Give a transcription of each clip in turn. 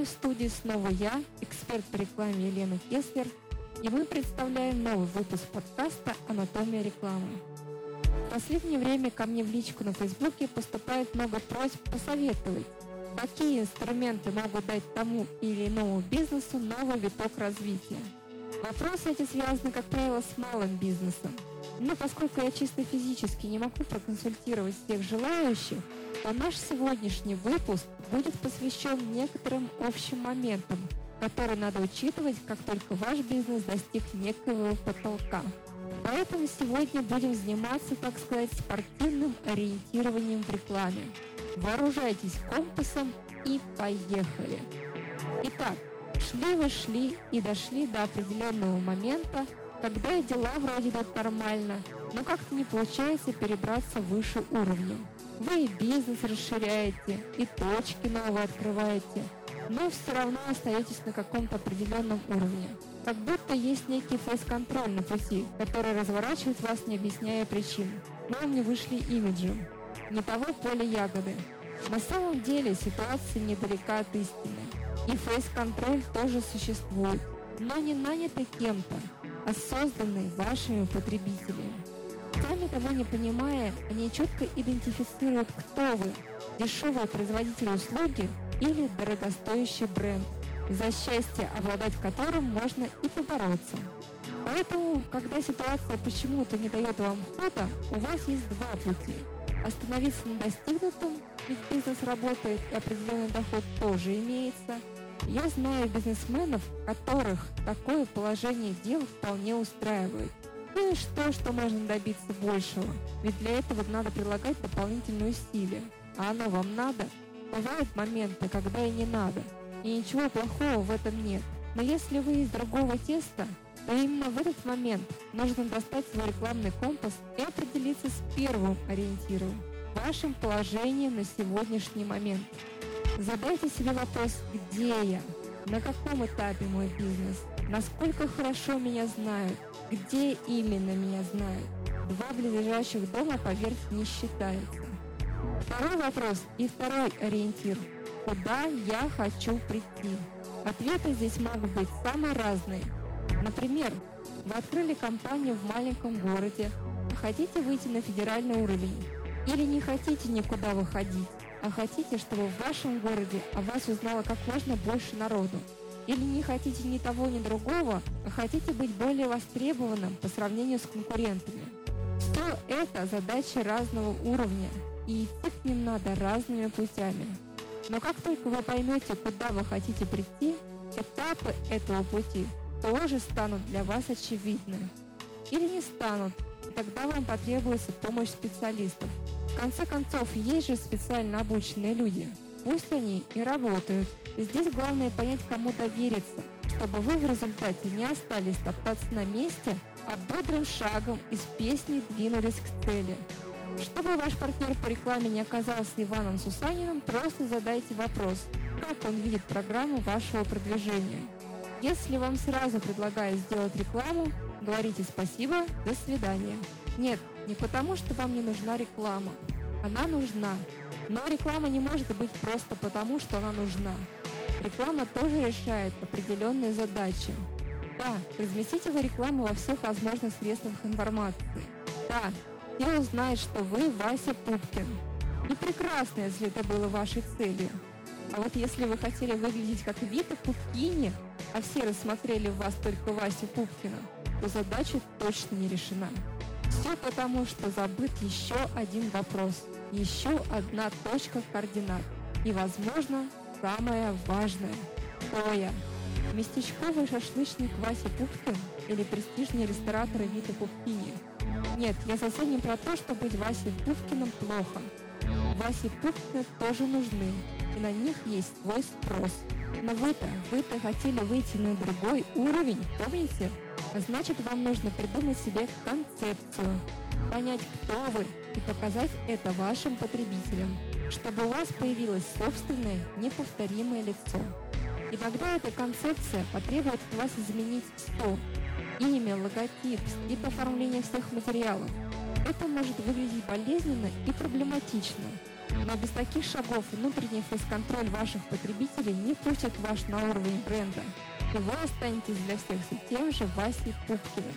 вами в студии снова я, эксперт по рекламе Елена Кеслер, и мы представляем новый выпуск подкаста «Анатомия рекламы». В последнее время ко мне в личку на Фейсбуке поступает много просьб посоветовать, какие инструменты могут дать тому или иному бизнесу новый виток развития. Вопросы эти связаны, как правило, с малым бизнесом. Но поскольку я чисто физически не могу проконсультировать всех желающих, то наш сегодняшний выпуск будет посвящен некоторым общим моментам, которые надо учитывать, как только ваш бизнес достиг некоего потолка. Поэтому сегодня будем заниматься, так сказать, спортивным ориентированием в рекламе. Вооружайтесь компасом и поехали! Итак, шли вы шли и дошли до определенного момента, когда дела вроде идут нормально, но как-то не получается перебраться выше уровня. Вы и бизнес расширяете, и точки новые открываете, но все равно остаетесь на каком-то определенном уровне. Как будто есть некий фейс-контроль на пути, который разворачивает вас, не объясняя причин. Но не вышли имиджем. Не того поля ягоды. На самом деле ситуация недалека от истины. И фейс-контроль тоже существует, но не нанятый кем-то, а созданный вашими потребителями. Сами того не понимая, они четко идентифицируют, кто вы – дешевый производитель услуги или дорогостоящий бренд, за счастье обладать которым можно и побороться. Поэтому, когда ситуация почему-то не дает вам хода, у вас есть два пути. Остановиться на достигнутом, ведь бизнес работает и определенный доход тоже имеется. Я знаю бизнесменов, которых такое положение дел вполне устраивает. Ну и что, что можно добиться большего? Ведь для этого надо прилагать дополнительные усилия. А оно вам надо? Бывают моменты, когда и не надо. И ничего плохого в этом нет. Но если вы из другого теста, то именно в этот момент нужно достать свой рекламный компас и определиться с первым ориентиром – вашим положением на сегодняшний момент. Задайте себе вопрос «Где я?», «На каком этапе мой бизнес?», «Насколько хорошо меня знают?», где именно меня знают? Два близлежащих дома поверх не считается. Второй вопрос и второй ориентир. Куда я хочу прийти? Ответы здесь могут быть самые разные. Например, вы открыли компанию в маленьком городе, хотите выйти на федеральный уровень, или не хотите никуда выходить, а хотите, чтобы в вашем городе о вас узнало как можно больше народу. Или не хотите ни того, ни другого, а хотите быть более востребованным по сравнению с конкурентами. Все это задачи разного уровня, и идти к ним надо разными путями. Но как только вы поймете, куда вы хотите прийти, этапы этого пути тоже станут для вас очевидны. Или не станут, и тогда вам потребуется помощь специалистов. В конце концов, есть же специально обученные люди. Пусть они и работают – Здесь главное понять, кому довериться, чтобы вы в результате не остались топтаться на месте, а бодрым шагом из песни двинулись к цели. Чтобы ваш партнер по рекламе не оказался Иваном Сусаниным, просто задайте вопрос, как он видит программу вашего продвижения. Если вам сразу предлагают сделать рекламу, говорите спасибо, до свидания. Нет, не потому, что вам не нужна реклама. Она нужна. Но реклама не может быть просто потому, что она нужна. Реклама тоже решает определенные задачи. Да, разместите вы рекламу во всех возможных средствах информации. Да, все узнают, что вы Вася Пупкин. И прекрасно, если это было вашей целью. А вот если вы хотели выглядеть как Вита Пупкини, а все рассмотрели в вас только Васю Пупкина, то задача точно не решена. Все потому, что забыт еще один вопрос, еще одна точка координат. И, возможно, самое важное. Кто я? Местечковый шашлычник Вася Пупкин или престижный ресторатор Вита Пупкини? Нет, я совсем не про то, что быть Васей Пупкиным плохо. Васе Пупкины тоже нужны, и на них есть свой спрос. Но вы-то, вы-то хотели выйти на другой уровень, помните? Значит, вам нужно придумать себе концепцию, понять, кто вы, и показать это вашим потребителям чтобы у вас появилось собственное неповторимое лицо. И тогда эта концепция потребует от вас изменить все. имя, логотип, тип оформления всех материалов. Это может выглядеть болезненно и проблематично, но без таких шагов внутренний фейс-контроль ваших потребителей не пустит ваш на уровень бренда, и вы останетесь для всех все тем же Васей Пупкиным.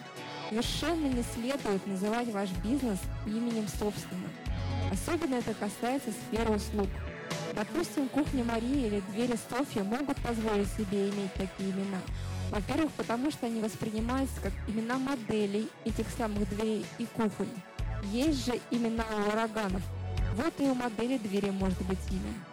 Совершенно не следует называть ваш бизнес именем собственным. Особенно это касается сферы услуг. Допустим, кухня Марии или двери Софья могут позволить себе иметь такие имена. Во-первых, потому что они воспринимаются как имена моделей этих самых дверей и кухонь. Есть же имена ураганов. Вот и у модели двери может быть имя.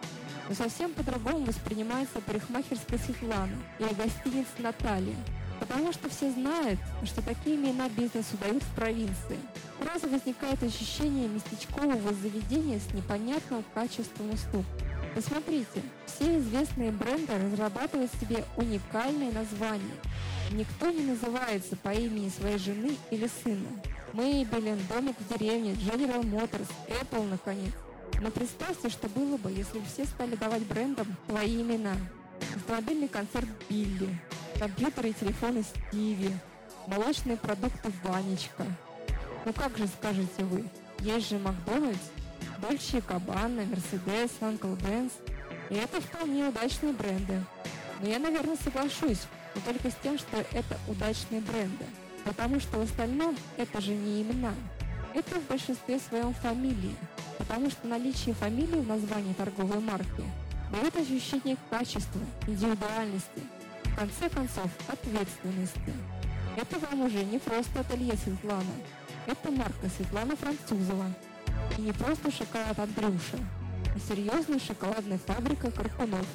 Но совсем по-другому воспринимается парикмахерская Светлана или гостиница Наталья. Потому что все знают, что такие имена бизнесу дают в провинции. Сразу возникает ощущение местечкового заведения с непонятным качеством услуг. Посмотрите, все известные бренды разрабатывают себе уникальные названия. Никто не называется по имени своей жены или сына. Maybelline, домик в деревне, General Motors, Apple, наконец. Но представьте, что было бы, если бы все стали давать брендам свои имена. Автомобильный концерт Билли, компьютеры и телефоны Стиви, молочные продукты Ванечка. Ну как же, скажете вы, есть же Макдональдс, Дольче Кабана, Мерседес, Uncle Benz. И это вполне удачные бренды. Но я, наверное, соглашусь, но только с тем, что это удачные бренды. Потому что в остальном это же не имена. Это в большинстве своем фамилии. Потому что наличие фамилии в названии торговой марки дает ощущение качества, индивидуальности, в конце концов, ответственности. Это вам уже не просто ателье Светлана. Это марка Светлана Французова, и не просто шоколад Андрюша, а серьезная шоколадная фабрика Карпунов.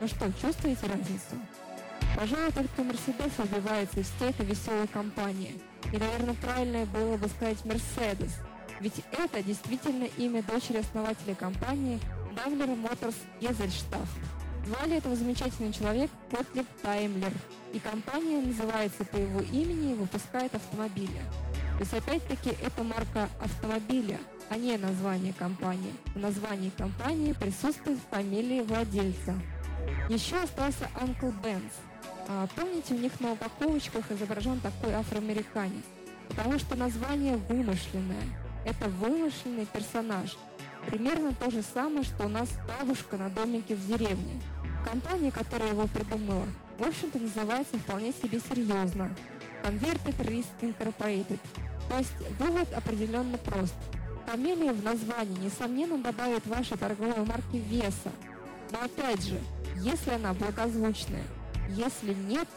Ну что, чувствуете разницу? Пожалуй, только Мерседес выбивается из всей этой веселой компании. И, наверное, правильно было бы сказать Мерседес. Ведь это действительно имя дочери основателя компании Daimler Motors Гезельштаф. Звали этого замечательного человека Котлеб Таймлер. И компания называется по его имени и выпускает автомобили. То есть опять-таки это марка автомобиля – а не название компании. В названии компании присутствует фамилия владельца. Еще остался Uncle Benz. А, помните, у них на упаковочках изображен такой афроамериканец? Потому что название вымышленное. Это вымышленный персонаж. Примерно то же самое, что у нас бабушка на домике в деревне. Компания, которая его придумала, в общем-то называется вполне себе серьезно. Converted Risk Incorporated. То есть вывод определенно прост. Фамилия в названии, несомненно, добавит вашей торговой марке веса. Но опять же, если она благозвучная, если нет,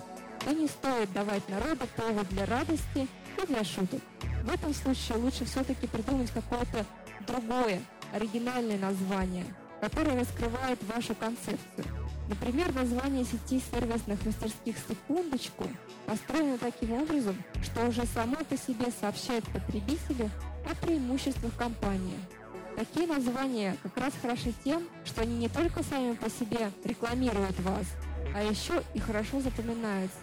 то не стоит давать народу повод для радости и для шуток. В этом случае лучше все-таки придумать какое-то другое, оригинальное название, которое раскрывает вашу концепцию. Например, название сети сервисных мастерских «Секундочку» построено таким образом, что уже само по себе сообщает потребителю о преимуществах компании. Такие названия как раз хороши тем, что они не только сами по себе рекламируют вас, а еще и хорошо запоминаются.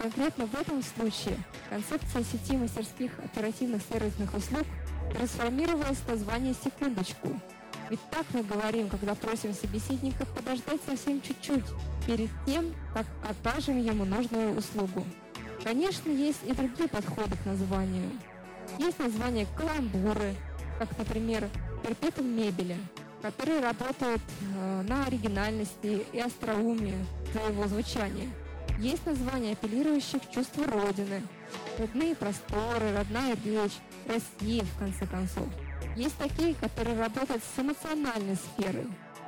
Конкретно в этом случае концепция сети мастерских оперативных сервисных услуг трансформировалась в название «Секундочку». Ведь так мы говорим, когда просим собеседника подождать совсем чуть-чуть, перед тем, как окажем ему нужную услугу. Конечно, есть и другие подходы к названию. Есть названия каламбуры, как, например, перпетум мебели, которые работают э, на оригинальности и остроумии своего звучания. Есть названия, апеллирующие к чувству Родины, родные просторы, родная речь, Россия, в конце концов. Есть такие, которые работают с эмоциональной сферой,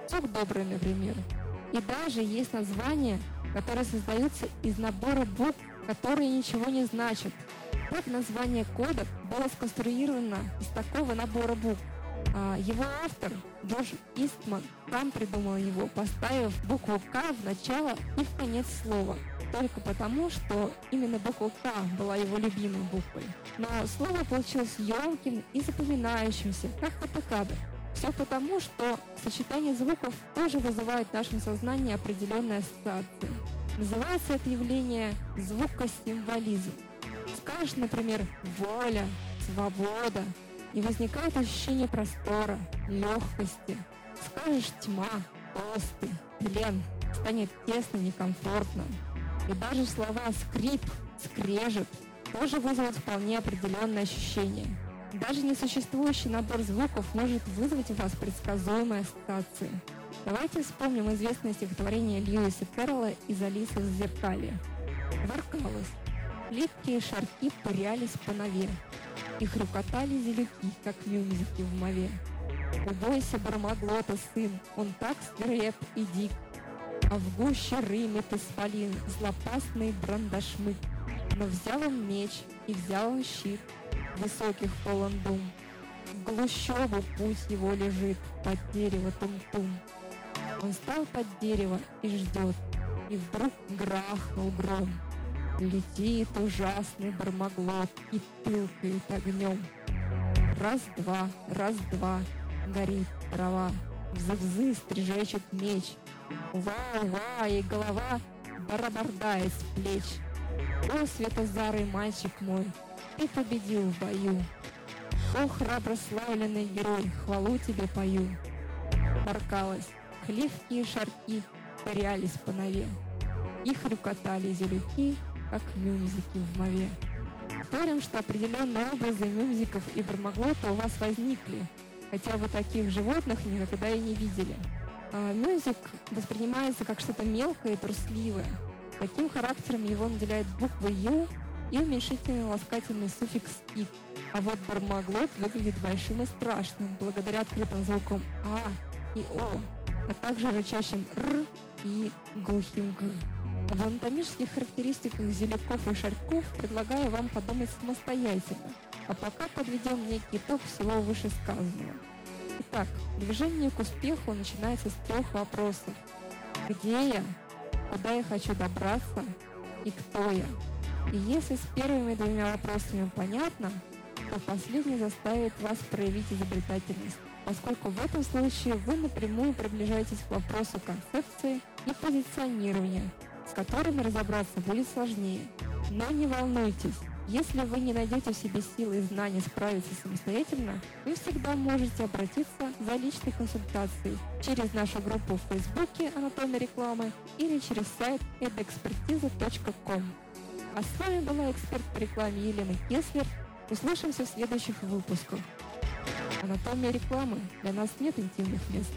сок добрый, например. И даже есть названия, которые создаются из набора букв, которые ничего не значат, так название кода было сконструировано из такого набора букв. А, его автор, Джош Истман, сам придумал его, поставив букву «К» в начало и в конец слова. Только потому, что именно буква «К» была его любимой буквой. Но слово получилось емким и запоминающимся, как катакадр. Все потому, что сочетание звуков тоже вызывает в нашем сознании определенные ассоциации. Называется это явление звукосимволизм. Скажешь, например, воля, свобода, и возникает ощущение простора, легкости. Скажешь тьма, толстый, плен, станет тесно, некомфортно. И даже слова скрип, скрежет тоже вызовут вполне определенные ощущения. Даже несуществующий набор звуков может вызвать у вас предсказуемые ассоциации. Давайте вспомним известное стихотворение Льюиса Кэрролла из «Алисы в зеркале». Воркалось. Липкие шарки пырялись по нове. И хрюкотали зелюки, как мюзики в мове. Убойся, Бармаглота, сын, он так свиреп и дик, А в гуще рымет исполин злопастный брандашмык. Но взял он меч и взял он щит, Высоких полон дум. В глущобу путь его лежит под дерево тум-тум. Он стал под дерево и ждет, и вдруг грахнул гром. Летит ужасный бармаглот и пылкает огнем. Раз-два, раз-два, горит трава, Взы-взы стрижечет меч. Ува-ува, и голова барабардает с плеч. О, светозарый мальчик мой, ты победил в бою. О, храброславленный герой, хвалу тебе пою. Поркалась, хлевкие шарки парялись по нове. Их рюкотали зелюки, как мюзики в мове. Спорим, что определенные образы мюзиков и бармаглота у вас возникли, хотя вы таких животных никогда и не видели. А мюзик воспринимается как что-то мелкое и трусливое. Таким характером его наделяет буква «ю» и уменьшительный ласкательный суффикс «ик». А вот бармаглот выглядит большим и страшным, благодаря открытым звукам «а» и «о», а также рычащим «р» и глухим «г». В анатомических характеристиках зеляков и шарьков предлагаю вам подумать самостоятельно, а пока подведем некий итог всего вышесказанного. Итак, движение к успеху начинается с трех вопросов. Где я? Куда я хочу добраться? И кто я? И если с первыми двумя вопросами понятно, то последний заставит вас проявить изобретательность, поскольку в этом случае вы напрямую приближаетесь к вопросу концепции и позиционирования, с которыми разобраться будет сложнее. Но не волнуйтесь, если вы не найдете в себе силы и знания справиться самостоятельно, вы всегда можете обратиться за личной консультацией через нашу группу в Фейсбуке «Анатомия рекламы» или через сайт edaexpertiza.com. А с вами была эксперт по рекламе Елена Кеслер. Услышимся в следующих выпусках. Анатомия рекламы. Для нас нет интимных мест.